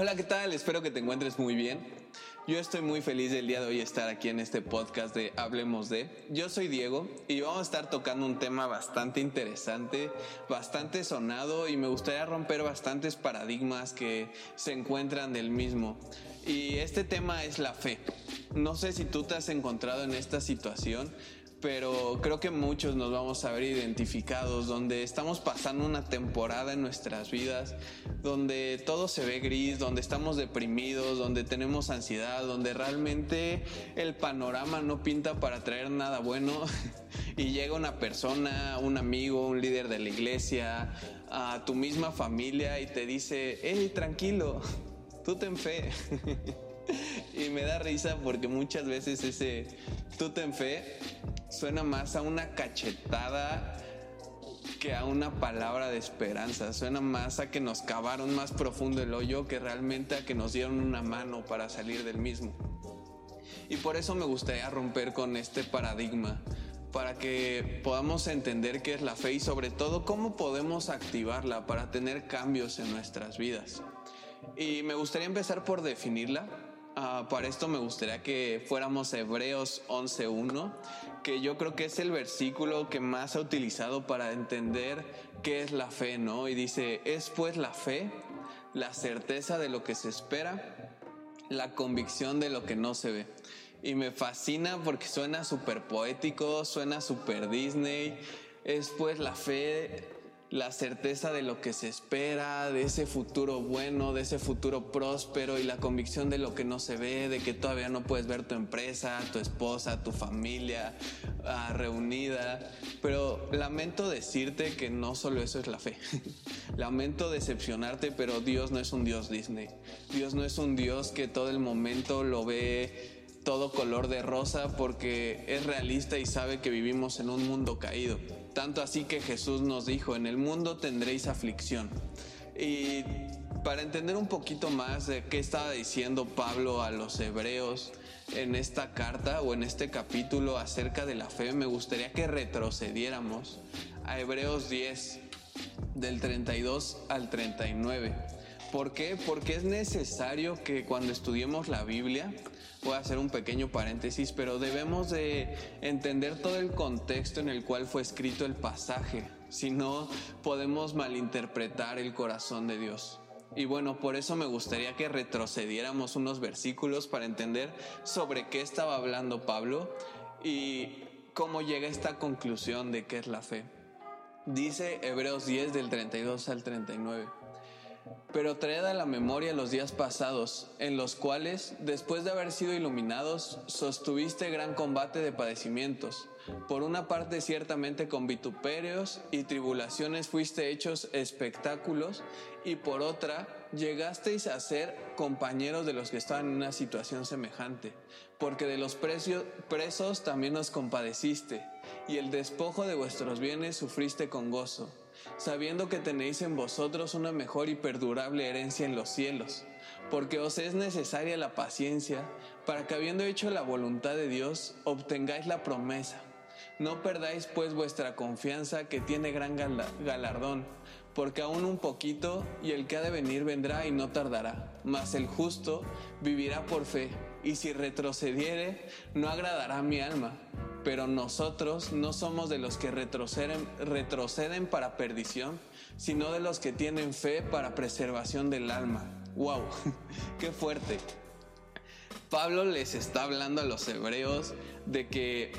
Hola, ¿qué tal? Espero que te encuentres muy bien. Yo estoy muy feliz del día de hoy estar aquí en este podcast de Hablemos de. Yo soy Diego y vamos a estar tocando un tema bastante interesante, bastante sonado y me gustaría romper bastantes paradigmas que se encuentran del mismo. Y este tema es la fe. No sé si tú te has encontrado en esta situación, pero creo que muchos nos vamos a ver identificados, donde estamos pasando una temporada en nuestras vidas, donde todo se ve gris, donde estamos deprimidos, donde tenemos ansiedad, donde realmente el panorama no pinta para traer nada bueno. y llega una persona, un amigo, un líder de la iglesia, a tu misma familia y te dice, hey, tranquilo, tú ten fe. y me da risa porque muchas veces ese tú ten fe suena más a una cachetada que a una palabra de esperanza. Suena más a que nos cavaron más profundo el hoyo que realmente a que nos dieron una mano para salir del mismo. Y por eso me gustaría romper con este paradigma, para que podamos entender qué es la fe y sobre todo cómo podemos activarla para tener cambios en nuestras vidas. Y me gustaría empezar por definirla Ah, para esto me gustaría que fuéramos Hebreos 11.1, que yo creo que es el versículo que más ha utilizado para entender qué es la fe, ¿no? Y dice, es pues la fe, la certeza de lo que se espera, la convicción de lo que no se ve. Y me fascina porque suena súper poético, suena súper Disney. Es pues la fe la certeza de lo que se espera, de ese futuro bueno, de ese futuro próspero y la convicción de lo que no se ve, de que todavía no puedes ver tu empresa, tu esposa, tu familia ah, reunida. Pero lamento decirte que no solo eso es la fe. lamento decepcionarte, pero Dios no es un Dios Disney. Dios no es un Dios que todo el momento lo ve todo color de rosa porque es realista y sabe que vivimos en un mundo caído. Tanto así que Jesús nos dijo, en el mundo tendréis aflicción. Y para entender un poquito más de qué estaba diciendo Pablo a los hebreos en esta carta o en este capítulo acerca de la fe, me gustaría que retrocediéramos a Hebreos 10, del 32 al 39. ¿Por qué? Porque es necesario que cuando estudiemos la Biblia voy a hacer un pequeño paréntesis, pero debemos de entender todo el contexto en el cual fue escrito el pasaje, si no podemos malinterpretar el corazón de Dios. Y bueno, por eso me gustaría que retrocediéramos unos versículos para entender sobre qué estaba hablando Pablo y cómo llega a esta conclusión de qué es la fe. Dice Hebreos 10 del 32 al 39. Pero traed a la memoria los días pasados, en los cuales, después de haber sido iluminados, sostuviste gran combate de padecimientos. Por una parte ciertamente con vituperios y tribulaciones fuiste hechos espectáculos, y por otra llegasteis a ser compañeros de los que estaban en una situación semejante, porque de los presos también os compadeciste, y el despojo de vuestros bienes sufriste con gozo sabiendo que tenéis en vosotros una mejor y perdurable herencia en los cielos, porque os es necesaria la paciencia, para que habiendo hecho la voluntad de Dios, obtengáis la promesa. No perdáis pues vuestra confianza que tiene gran galardón, porque aún un poquito y el que ha de venir vendrá y no tardará, mas el justo vivirá por fe, y si retrocediere, no agradará a mi alma pero nosotros no somos de los que retroceden, retroceden para perdición, sino de los que tienen fe para preservación del alma. ¡Wow! ¡Qué fuerte! Pablo les está hablando a los hebreos de que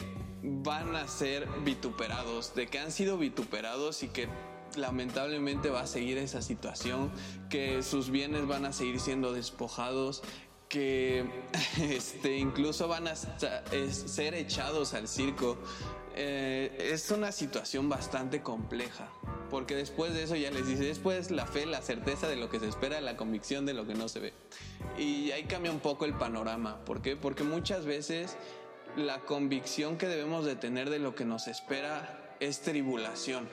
van a ser vituperados, de que han sido vituperados y que lamentablemente va a seguir esa situación, que sus bienes van a seguir siendo despojados, que este, incluso van a ser echados al circo. Eh, es una situación bastante compleja, porque después de eso ya les dice, después la fe, la certeza de lo que se espera, la convicción de lo que no se ve. Y ahí cambia un poco el panorama. ¿Por qué? Porque muchas veces la convicción que debemos de tener de lo que nos espera es tribulación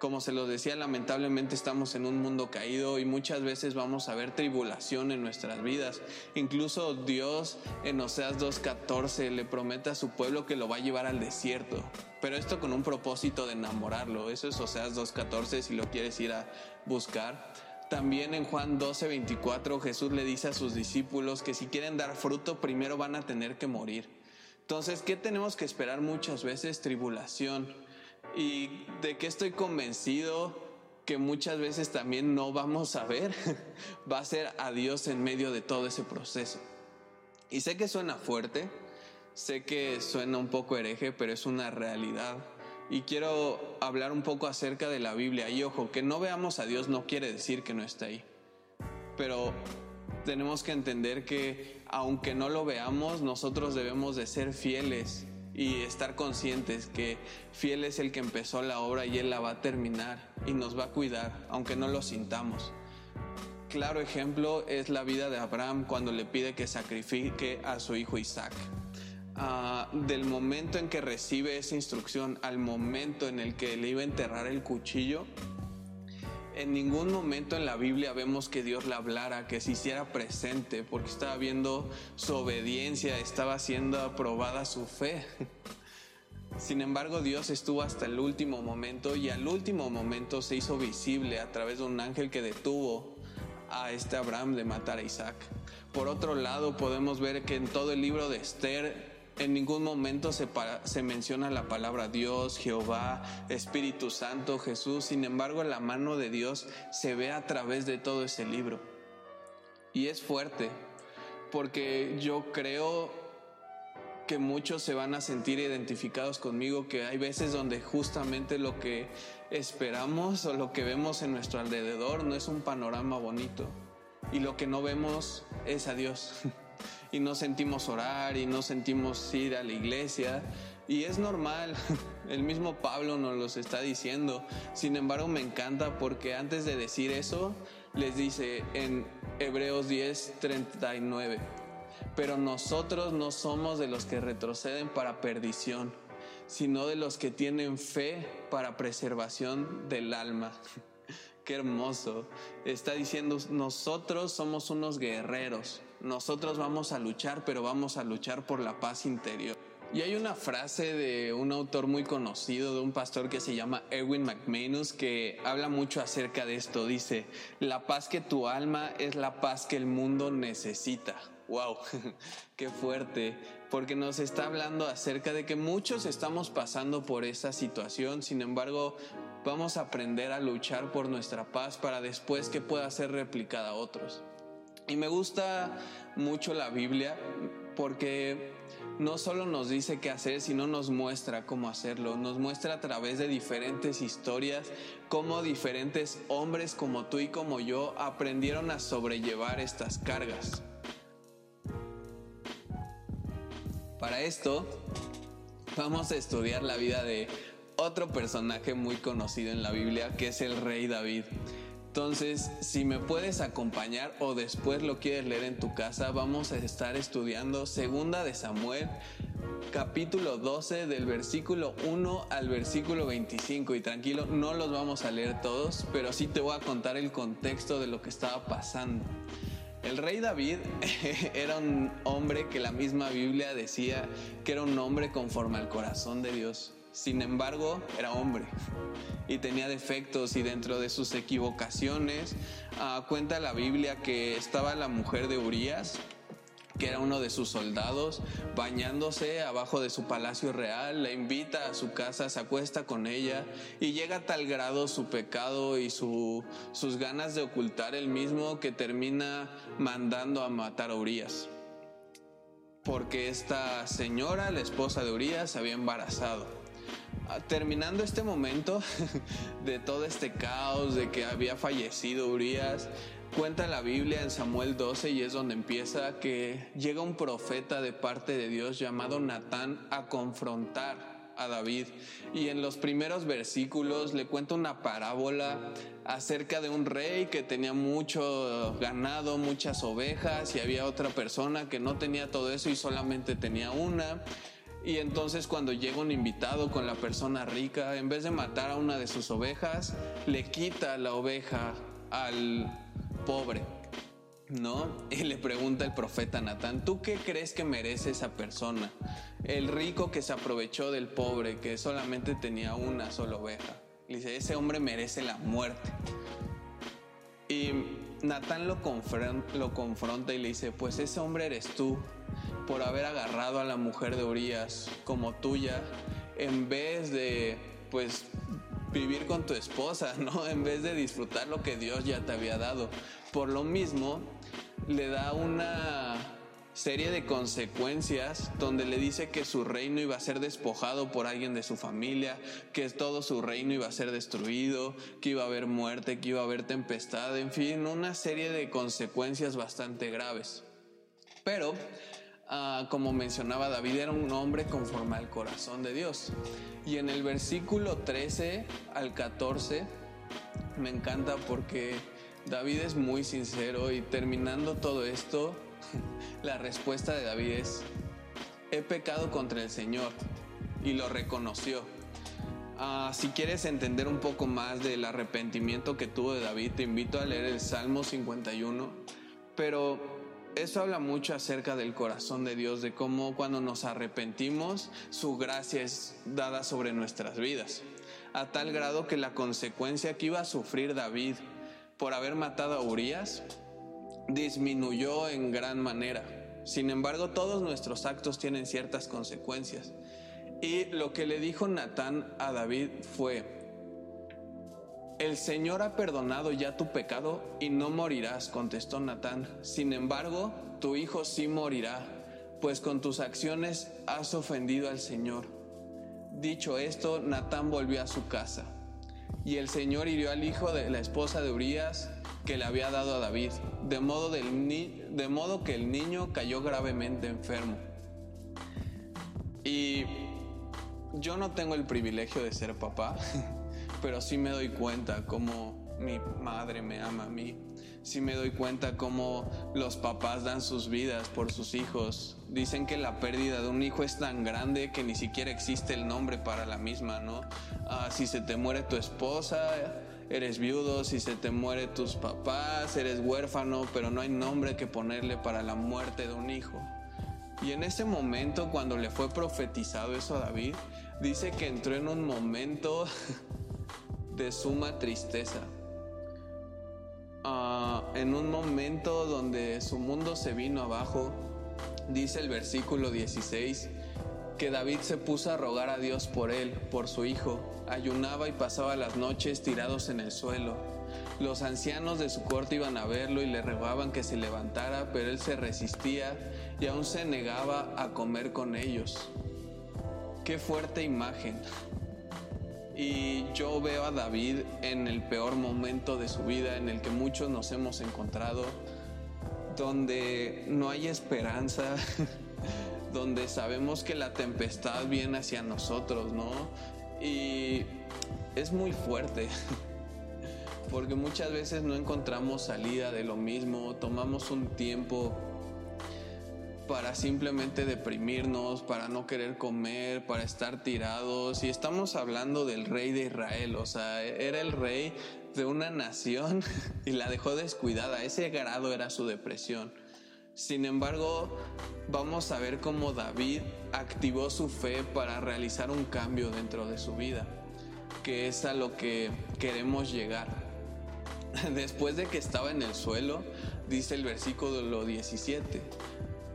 como se lo decía, lamentablemente estamos en un mundo caído y muchas veces vamos a ver tribulación en nuestras vidas. Incluso Dios en Oseas 2.14 le promete a su pueblo que lo va a llevar al desierto. Pero esto con un propósito de enamorarlo. Eso es Oseas 2.14 si lo quieres ir a buscar. También en Juan 12, 24 Jesús le dice a sus discípulos que si quieren dar fruto primero van a tener que morir. Entonces, ¿qué tenemos que esperar muchas veces? Tribulación. ¿Y de qué estoy convencido? Que muchas veces también no vamos a ver. Va a ser a Dios en medio de todo ese proceso. Y sé que suena fuerte, sé que suena un poco hereje, pero es una realidad y quiero hablar un poco acerca de la Biblia. Y ojo, que no veamos a Dios no quiere decir que no está ahí. Pero tenemos que entender que aunque no lo veamos, nosotros debemos de ser fieles y estar conscientes que fiel es el que empezó la obra y Él la va a terminar y nos va a cuidar, aunque no lo sintamos. Claro ejemplo es la vida de Abraham cuando le pide que sacrifique a su hijo Isaac. Ah, del momento en que recibe esa instrucción al momento en el que le iba a enterrar el cuchillo, en ningún momento en la Biblia vemos que Dios le hablara, que se hiciera presente, porque estaba viendo su obediencia, estaba siendo aprobada su fe. Sin embargo, Dios estuvo hasta el último momento y al último momento se hizo visible a través de un ángel que detuvo a este Abraham de matar a Isaac. Por otro lado, podemos ver que en todo el libro de Esther en ningún momento se, menciona la palabra Dios, Jehová, Espíritu Santo, Jesús. Sin embargo, la mano de Dios se ve a través de todo ese libro. Y es fuerte, porque yo creo que muchos se van a sentir identificados conmigo, que hay veces donde justamente lo que esperamos o lo que vemos en nuestro alrededor no es un panorama bonito. Y lo que no vemos es a Dios. y no sentimos orar y no sentimos ir a la iglesia. Y es normal, el mismo Pablo nos los está diciendo. Sin embargo, me encanta porque antes de decir eso, les dice en Hebreos 10, 39, pero nosotros no somos de los que retroceden para perdición, sino de los que tienen fe para preservación del alma. Qué hermoso. Está diciendo, nosotros somos unos guerreros nosotros vamos a luchar, pero vamos a luchar por la paz interior. Y hay una frase de un autor muy conocido, de un pastor que se llama Erwin McManus, que habla mucho acerca de esto. Dice, la paz que tu alma es la paz que el mundo necesita. ¡Wow! ¡Qué fuerte! Porque nos está hablando acerca de que muchos estamos pasando por esa situación, sin embargo, vamos a aprender a luchar por nuestra paz para después que pueda ser replicada a otros. Y me gusta mucho la Biblia porque no solo nos dice qué hacer, sino nos muestra cómo hacerlo. Nos muestra a través de diferentes historias cómo diferentes hombres como tú y como yo aprendieron a sobrellevar estas cargas. Para esto, vamos a estudiar la vida de otro personaje muy conocido en la Biblia, que es el rey David. Entonces, si me puedes acompañar o después lo quieres leer en tu casa, vamos a estar estudiando Segunda de Samuel, capítulo 12 del versículo 1 al versículo 25 y tranquilo, no los vamos a leer todos, pero sí te voy a contar el contexto de lo que estaba pasando. El rey David era un hombre que la misma Biblia decía que era un hombre conforme al corazón de Dios. Sin embargo, era hombre y tenía defectos y dentro de sus equivocaciones ah, cuenta la Biblia que estaba la mujer de Urias que era uno de sus soldados, bañándose abajo de su palacio real, la invita a su casa, se acuesta con ella y llega a tal grado su pecado y sus ganas de ocultar el mismo que termina mandando a matar a Urias. Porque esta señora, la esposa de Urias, se había embarazado. Ah, terminando este momento de todo este caos, de que había fallecido Urias, cuenta la Biblia en Samuel 12 y es donde empieza que llega un profeta de parte de Dios llamado Natán a confrontar a David. Y en los primeros versículos le cuenta una parábola acerca de un rey que tenía mucho ganado, muchas ovejas y había otra persona que no tenía todo eso y solamente tenía una y entonces cuando llega un invitado con la persona rica, en vez de matar a una de sus ovejas, le quita la oveja al pobre. ¿No? Y le pregunta el profeta Natán, ¿tú qué crees que merece esa persona? El rico que se aprovechó del pobre, que solamente tenía una sola oveja. Le dice, ese hombre merece la muerte. Y Natán lo, lo confronta y le dice, pues ese hombre eres tú, por haber agarrado a la mujer de Urias como tuya, en vez de, pues, vivir con tu esposa, ¿no? En vez de disfrutar lo que Dios ya te había dado. Por lo mismo, le da una serie de consecuencias donde le dice que su reino iba a ser despojado por alguien de su familia, que todo su reino iba a ser destruido, que iba a haber muerte, que iba a haber tempestad, en fin, una serie de consecuencias bastante graves. Pero, ah, como mencionaba David, era un hombre conforme al corazón de Dios. Y en el versículo 13 al 14 me encanta porque David es muy sincero y terminando todo esto, la respuesta de David es, he pecado contra el Señor y lo reconoció. Ah, si quieres entender un poco más del arrepentimiento que tuvo de David, te invito a leer el Salmo 51, pero eso habla mucho acerca del corazón de Dios, de cómo cuando nos arrepentimos, su gracia es dada sobre nuestras vidas, a tal grado que la consecuencia que iba a sufrir David por haber matado a Urias disminuyó en gran manera. Sin embargo, todos nuestros actos tienen ciertas consecuencias. Y lo que le dijo Natán a David fue, el Señor ha perdonado ya tu pecado y no morirás, contestó Natán. Sin embargo, tu hijo sí morirá, pues con tus acciones has ofendido al Señor. Dicho esto, Natán volvió a su casa. Y el Señor hirió al hijo de la esposa de Urias que le había dado a David, de modo, de modo que el niño cayó gravemente enfermo. Y yo no tengo el privilegio de ser papá, pero sí me doy cuenta cómo mi madre me ama a mí. Sí me doy cuenta cómo los papás dan sus vidas por sus hijos. Dicen que la pérdida de un hijo es tan grande que ni siquiera existe el nombre para la misma, ¿no? Ah, si se te muere tu esposa, eres viudo, si se te muere tus papás, eres huérfano, pero no hay nombre que ponerle para la muerte de un hijo. Y en ese momento, cuando le fue profetizado eso a David, dice que entró en un momento de suma tristeza. Ah, en un momento donde su mundo se vino abajo, dice el versículo 16, que David se puso a rogar a Dios por él, por su hijo, ayunaba y pasaba las noches tirados en el suelo. Los ancianos de su corte iban a verlo y le rogaban que se levantara, pero él se resistía y aún se negaba a comer con ellos. Qué fuerte imagen. Y yo veo a David en el peor momento de su vida en el que muchos nos hemos encontrado, donde no hay esperanza, donde sabemos que la tempestad viene hacia nosotros, ¿no? Y es muy fuerte, porque muchas veces no encontramos salida de lo mismo, tomamos un tiempo para simplemente deprimirnos, para no querer comer, para estar tirados. Y estamos hablando del rey de Israel, o sea, era el rey de una nación y la dejó descuidada. Ese grado era su depresión. Sin embargo, vamos a ver cómo David activó su fe para realizar un cambio dentro de su vida, que es a lo que queremos llegar. Después de que estaba en el suelo, dice el versículo 17,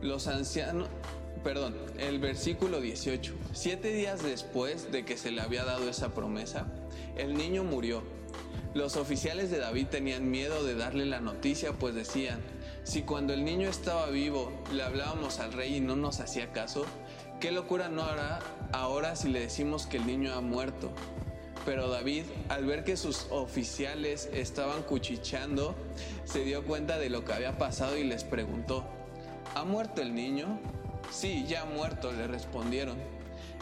los ancianos, perdón, el versículo 18, siete días después de que se le había dado esa promesa, el niño murió. Los oficiales de David tenían miedo de darle la noticia, pues decían, si cuando el niño estaba vivo le hablábamos al rey y no nos hacía caso, ¿qué locura no hará ahora si le decimos que el niño ha muerto? Pero David, al ver que sus oficiales estaban cuchicheando, se dio cuenta de lo que había pasado y les preguntó, ¿Ha muerto el niño? Sí, ya ha muerto, le respondieron.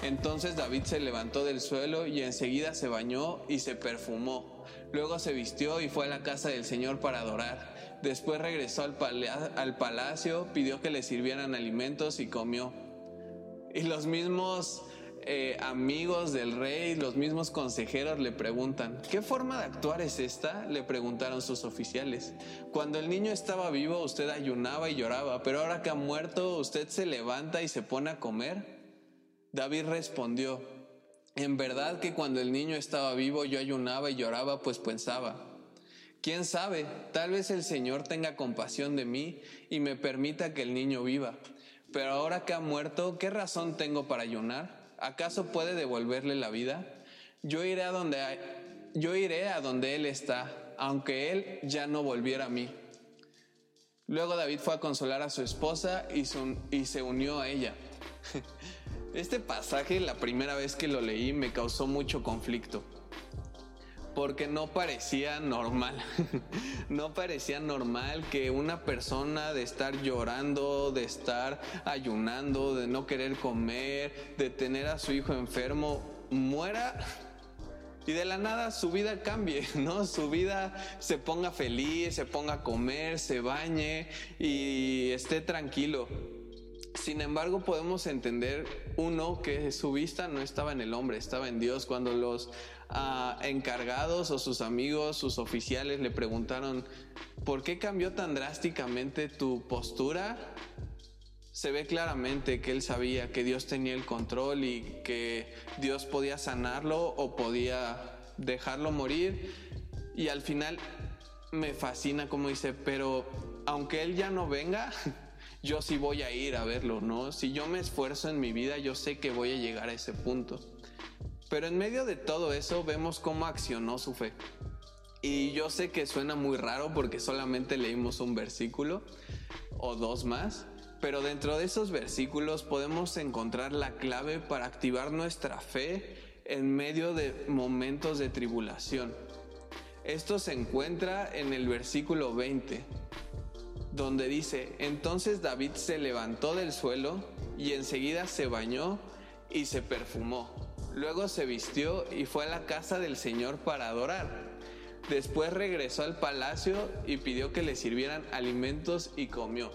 Entonces David se levantó del suelo y enseguida se bañó y se perfumó. Luego se vistió y fue a la casa del Señor para adorar. Después regresó al, palacio, pidió que le sirvieran alimentos y comió. Y los mismos eh, amigos del rey, los mismos consejeros le preguntan, ¿qué forma de actuar es esta? Le preguntaron sus oficiales. Cuando el niño estaba vivo usted ayunaba y lloraba, pero ahora que ha muerto usted se levanta y se pone a comer. David respondió, en verdad que cuando el niño estaba vivo yo ayunaba y lloraba, pues pensaba, Quién sabe, tal vez el Señor tenga compasión de mí y me permita que el niño viva. Pero ahora que ha muerto, ¿qué razón tengo para ayunar? ¿Acaso puede devolverle la vida? Yo iré a donde, yo iré a donde Él está, aunque Él ya no volviera a mí. Luego David fue a consolar a su esposa y, y se unió a ella. Este pasaje, la primera vez que lo leí, me causó mucho conflicto. Porque no parecía normal. no parecía normal que una persona de estar llorando, de estar ayunando, de no querer comer, de tener a su hijo enfermo, muera y de la nada su vida cambie, ¿no? Su vida se ponga feliz, se ponga a comer, se bañe y esté tranquilo. Sin embargo, podemos entender, uno, que su vista no estaba en el hombre, estaba en Dios. Cuando los ah, encargados o sus amigos, sus oficiales le preguntaron, ¿por qué cambió tan drásticamente tu postura? Se ve claramente que él sabía que Dios tenía el control y que Dios podía sanarlo o podía dejarlo morir. Y al final me fascina como dice, pero aunque él ya no venga, yo sí voy a ir a verlo, ¿no? Si yo me esfuerzo en mi vida, yo sé que voy a llegar a ese punto. Pero en medio de todo eso vemos cómo accionó su fe. Y yo sé que suena muy raro porque solamente leímos un versículo o dos más, pero dentro de esos versículos podemos encontrar la clave para activar nuestra fe en medio de momentos de tribulación. Esto se encuentra en el versículo 20 donde dice, entonces David se levantó del suelo y enseguida se bañó y se perfumó. Luego se vistió y fue a la casa del Señor para adorar. Después regresó al palacio y pidió que le sirvieran alimentos y comió.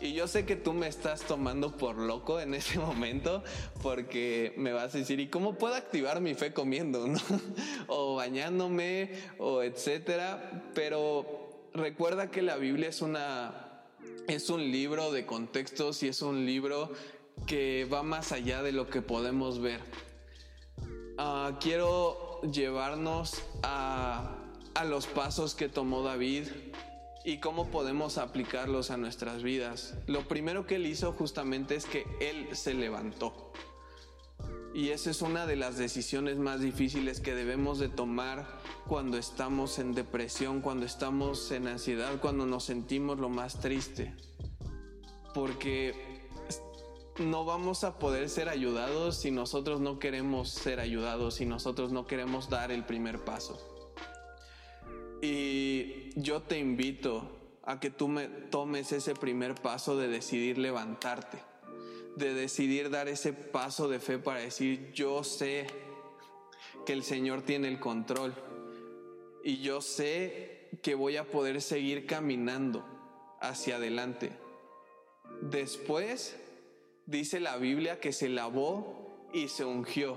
Y yo sé que tú me estás tomando por loco en ese momento porque me vas a decir, ¿y cómo puedo activar mi fe comiendo? o bañándome o etcétera. Pero recuerda que la Biblia es una es un libro de contextos y es un libro que va más allá de lo que podemos ver. Ah, quiero llevarnos a, a los pasos que tomó David y cómo podemos aplicarlos a nuestras vidas. Lo primero que él hizo justamente es que él se levantó. Y esa es una de las decisiones más difíciles que debemos de tomar cuando estamos en depresión, cuando estamos en ansiedad, cuando nos sentimos lo más triste. Porque no vamos a poder ser ayudados si nosotros no queremos ser ayudados, si nosotros no queremos dar el primer paso. Y yo te invito a que tú me tomes ese primer paso de decidir levantarte de decidir dar ese paso de fe para decir, yo sé que el Señor tiene el control y yo sé que voy a poder seguir caminando hacia adelante. Después dice la Biblia que se lavó y se ungió.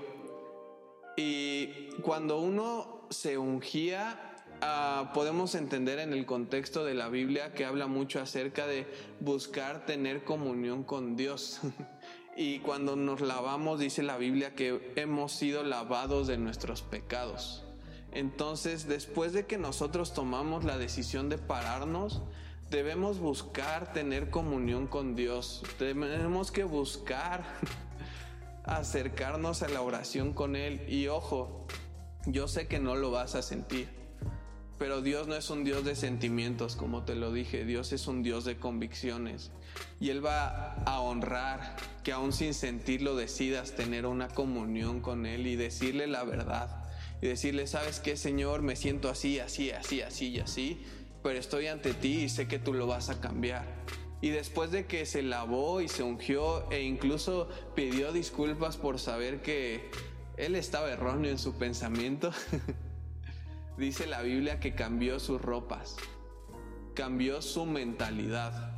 Y cuando uno se ungía, Ah, podemos entender en el contexto de la Biblia que habla mucho acerca de buscar tener comunión con Dios. y cuando nos lavamos, dice la Biblia que hemos sido lavados de nuestros pecados. Entonces, después de que nosotros tomamos la decisión de pararnos, debemos buscar tener comunión con Dios. Tenemos que buscar acercarnos a la oración con Él. Y ojo, yo sé que no lo vas a sentir pero Dios no es un Dios de sentimientos, como te lo dije, Dios es un Dios de convicciones. Y Él va a honrar que aún sin sentirlo decidas tener una comunión con Él y decirle la verdad. Y decirle, ¿sabes qué, Señor? Me siento así, así, así, así y así, pero estoy ante ti y sé que tú lo vas a cambiar. Y después de que se lavó y se ungió e incluso pidió disculpas por saber que Él estaba erróneo en su pensamiento, Dice la Biblia que cambió sus ropas, cambió su mentalidad.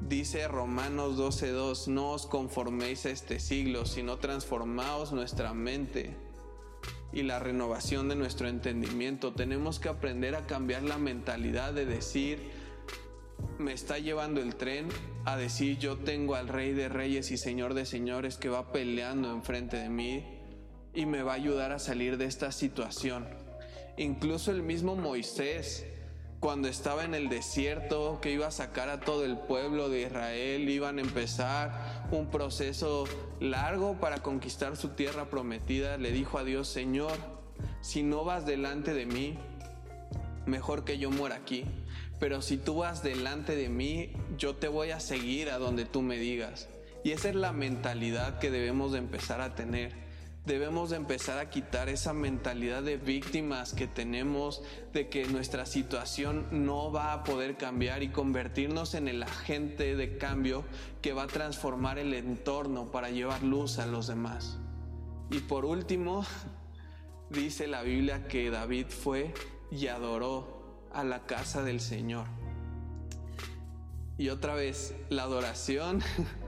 Dice Romanos 12:2, no os conforméis a este siglo, sino transformaos nuestra mente y la renovación de nuestro entendimiento. Tenemos que aprender a cambiar la mentalidad de decir, me está llevando el tren, a decir, yo tengo al Rey de Reyes y Señor de Señores que va peleando enfrente de mí y me va a ayudar a salir de esta situación. Incluso el mismo Moisés cuando estaba en el desierto, que iba a sacar a todo el pueblo de Israel, iban a empezar un proceso largo para conquistar su tierra prometida, le dijo a Dios, Señor, si no vas delante de mí, mejor que yo muera aquí. Pero si tú vas delante de mí, yo te voy a seguir a donde tú me digas. Y esa es la mentalidad que debemos de empezar a tener debemos de empezar a quitar esa mentalidad de víctimas que tenemos de que nuestra situación no va a poder cambiar y convertirnos en el agente de cambio que va a transformar el entorno para llevar luz a los demás. Y por último, dice la Biblia que David fue y adoró a la casa del Señor. Y otra vez, la adoración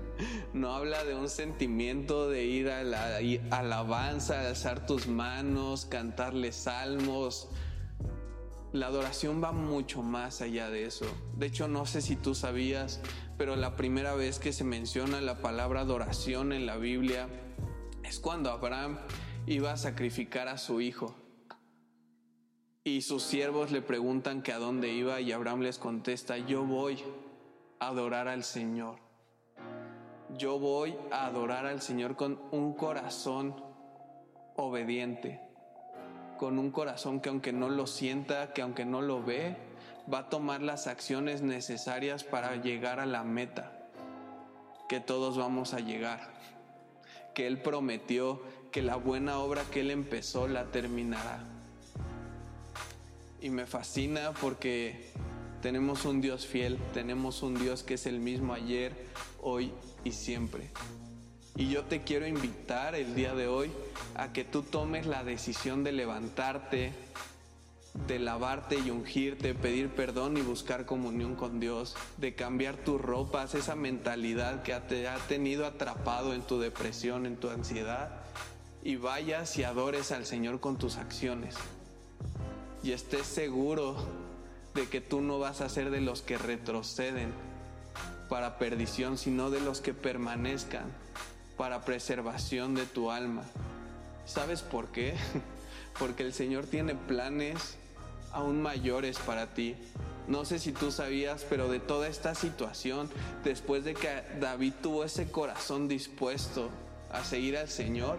no habla de un sentimiento de ir a la alabanza, alzar tus manos, cantarle salmos. La adoración va mucho más allá de eso. De hecho, no sé si tú sabías, pero la primera vez que se menciona la palabra adoración en la Biblia es cuando Abraham iba a sacrificar a su hijo. Y sus siervos le preguntan que a dónde iba y Abraham les contesta, yo voy a adorar al Señor yo voy a adorar al Señor con un corazón obediente, con un corazón que aunque no lo sienta, que aunque no lo ve, va a tomar las acciones necesarias para llegar a la meta, que todos vamos a llegar, que Él prometió que la buena obra que Él empezó la terminará. Y me fascina porque tenemos un Dios fiel, tenemos un Dios que es el mismo ayer, hoy y siempre. Y yo te quiero invitar el día de hoy a que tú tomes la decisión de levantarte, de lavarte y ungirte, pedir perdón y buscar comunión con Dios, de cambiar tus ropas, esa mentalidad que te ha tenido atrapado en tu depresión, en tu ansiedad, y vayas y adores al Señor con tus acciones. Y estés seguro de que tú no vas a ser de los que retroceden, para perdición, sino de los que permanezcan para preservación de tu alma. ¿Sabes por qué? Porque el Señor tiene planes aún mayores para ti. No sé si tú sabías, pero de toda esta situación, después de que David tuvo ese corazón dispuesto a seguir al Señor,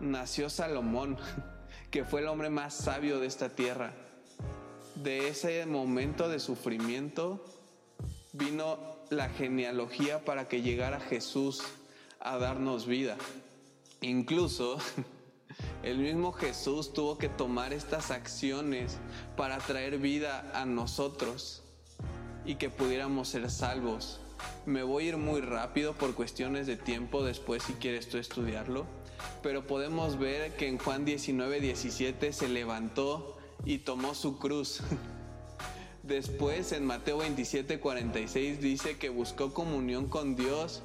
nació Salomón, que fue el hombre más sabio de esta tierra. De ese momento de sufrimiento, vino la genealogía para que llegara Jesús a darnos vida. Incluso el mismo Jesús tuvo que tomar estas acciones para traer vida a nosotros y que pudiéramos ser salvos. Me voy a ir muy rápido por cuestiones de tiempo después si quieres tú estudiarlo, pero podemos ver que en Juan 19, 17 se levantó y tomó su cruz. Después en Mateo 27, 46 dice que buscó comunión con Dios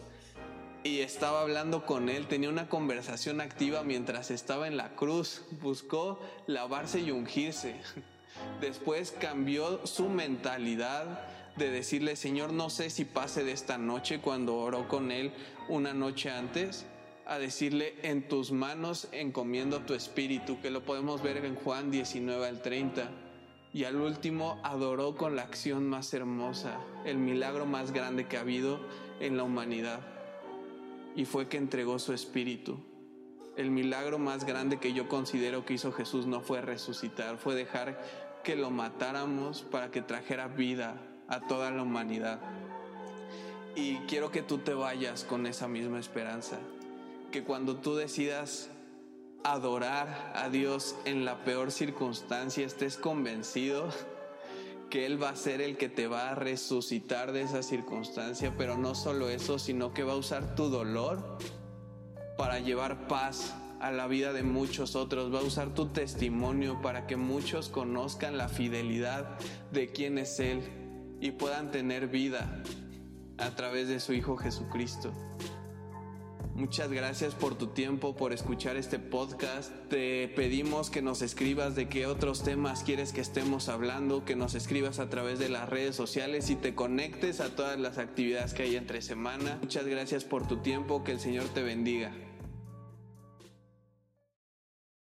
y estaba hablando con él, tenía una conversación activa mientras estaba en la cruz, buscó lavarse y ungirse. Después cambió su mentalidad de decirle, Señor, no sé si pase de esta noche cuando oró con él una noche antes, a decirle, en tus manos encomiendo tu espíritu, que lo podemos ver en Juan 19 al 30 y al último adoró con la acción más hermosa, el milagro más grande que ha habido en la humanidad. Y fue que entregó su espíritu. El milagro más grande que yo considero que hizo Jesús no fue resucitar, fue dejar que lo matáramos para que trajera vida a toda la humanidad. Y quiero que tú te vayas con esa misma esperanza, que cuando tú decidas adorar a Dios en la peor circunstancia, estés convencido que Él va a ser el que te va a resucitar de esa circunstancia, pero no solo eso, sino que va a usar tu dolor para llevar paz a la vida de muchos otros, va a usar tu testimonio para que muchos conozcan la fidelidad de quién es Él y puedan tener vida a través de su Hijo Jesucristo. Muchas gracias por tu tiempo, por escuchar este podcast. Te pedimos que nos escribas de qué otros temas quieres que estemos hablando, que nos escribas a través de las redes sociales y te conectes a todas las actividades que hay entre semana. Muchas gracias por tu tiempo, que el Señor te bendiga.